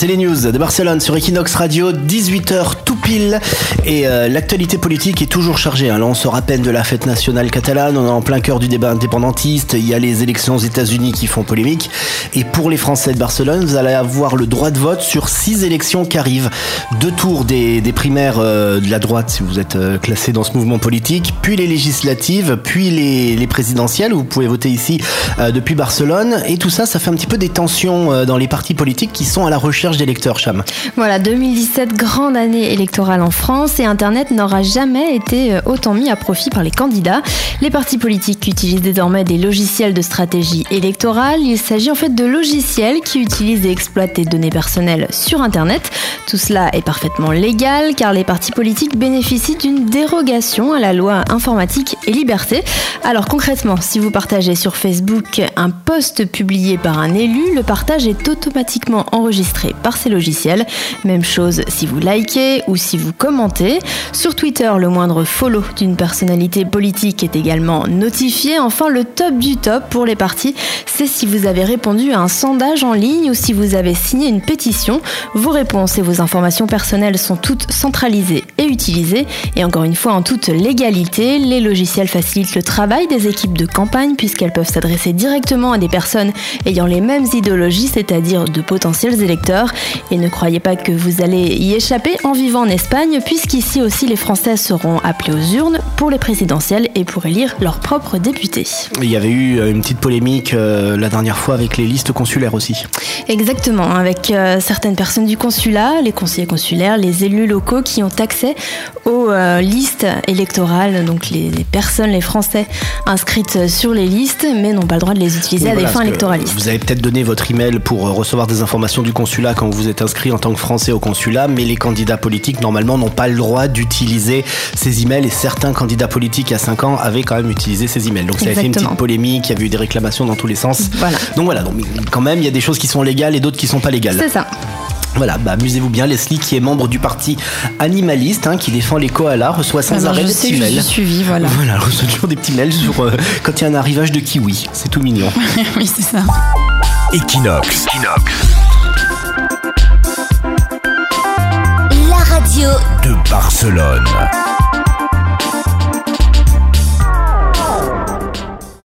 c'est les news de Barcelone sur Equinox Radio, 18h tout Et euh, l'actualité politique est toujours chargée. Hein. Là, on sort à peine de la fête nationale catalane, on est en plein cœur du débat indépendantiste, il y a les élections aux États-Unis qui font polémique. Et pour les Français de Barcelone, vous allez avoir le droit de vote sur six élections qui arrivent. Deux tours des, primaires euh, de la droite, si vous êtes euh, classé dans ce mouvement politique, puis les législatives, puis les, les présidentielles, vous pouvez voter ici depuis Barcelone. Et tout ça, ça fait un petit peu des tensions dans les partis politiques qui sont à la recherche d'électeurs, Cham. Voilà, 2017, grande année électorale en France et Internet n'aura jamais été euh, autant mis à profit par les candidats. Les partis politiques utilisent désormais des logiciels de stratégie électorale. Il s'agit en fait de logiciels qui utilisent et exploitent des données personnelles sur Internet. Tout cela est parfaitement légal car les partis politiques bénéficient d'une dérogation à la loi informatique et liberté. Alors concrètement, si vous partagez sur Facebook un post publié par un élu, le partage est automatiquement enregistré par ces logiciels. Même chose si vous likez ou si vous commentez. Sur Twitter, le moindre follow d'une personnalité politique est également notifié. Enfin, le top du top pour les partis, c'est si vous avez répondu à un sondage en ligne ou si vous avez signé une pétition. Vos réponses et vos informations personnelles sont toutes centralisées et utilisées. Et encore une fois, en toute légalité, les logiciels facilitent le travail des équipes de campagne puisqu'elles peuvent s'adresser directement à des personnes ayant les mêmes idéologies, c'est-à-dire de potentiels électeurs. Et ne croyez pas que vous allez y échapper en vivant Espagne, puisqu'ici aussi les Français seront appelés aux urnes pour les présidentielles et pour élire leurs propres députés. Il y avait eu euh, une petite polémique euh, la dernière fois avec les listes consulaires aussi. Exactement, avec euh, certaines personnes du consulat, les conseillers consulaires, les élus locaux qui ont accès aux listes électorales, donc les, personnes, les Français inscrites sur les listes, mais n'ont pas le droit de les utiliser à des fins électoralistes. Vous avez peut-être donné votre email pour recevoir des informations du consulat quand vous êtes inscrit en tant que Français au consulat, mais les candidats politiques normalement n'ont pas le droit d'utiliser ces emails et certains candidats politiques il y a 5 ans avaient quand même utilisé ces emails. Donc ça a fait une petite polémique, il y a eu des réclamations dans tous les sens. Voilà. Donc voilà, donc quand même il y a des choses qui sont légales et d'autres qui sont pas légales. C'est ça. Voilà, bah, amusez-vous bien. Leslie, qui est membre du parti animaliste, hein, qui défend les koalas, reçoit sans arrêt des petits mails. suivi, voilà. Voilà, reçoit toujours des petits mails sur euh, quand il y a un arrivage de kiwi. C'est tout mignon. oui, c'est ça. Equinox. Equinox. Barcelone.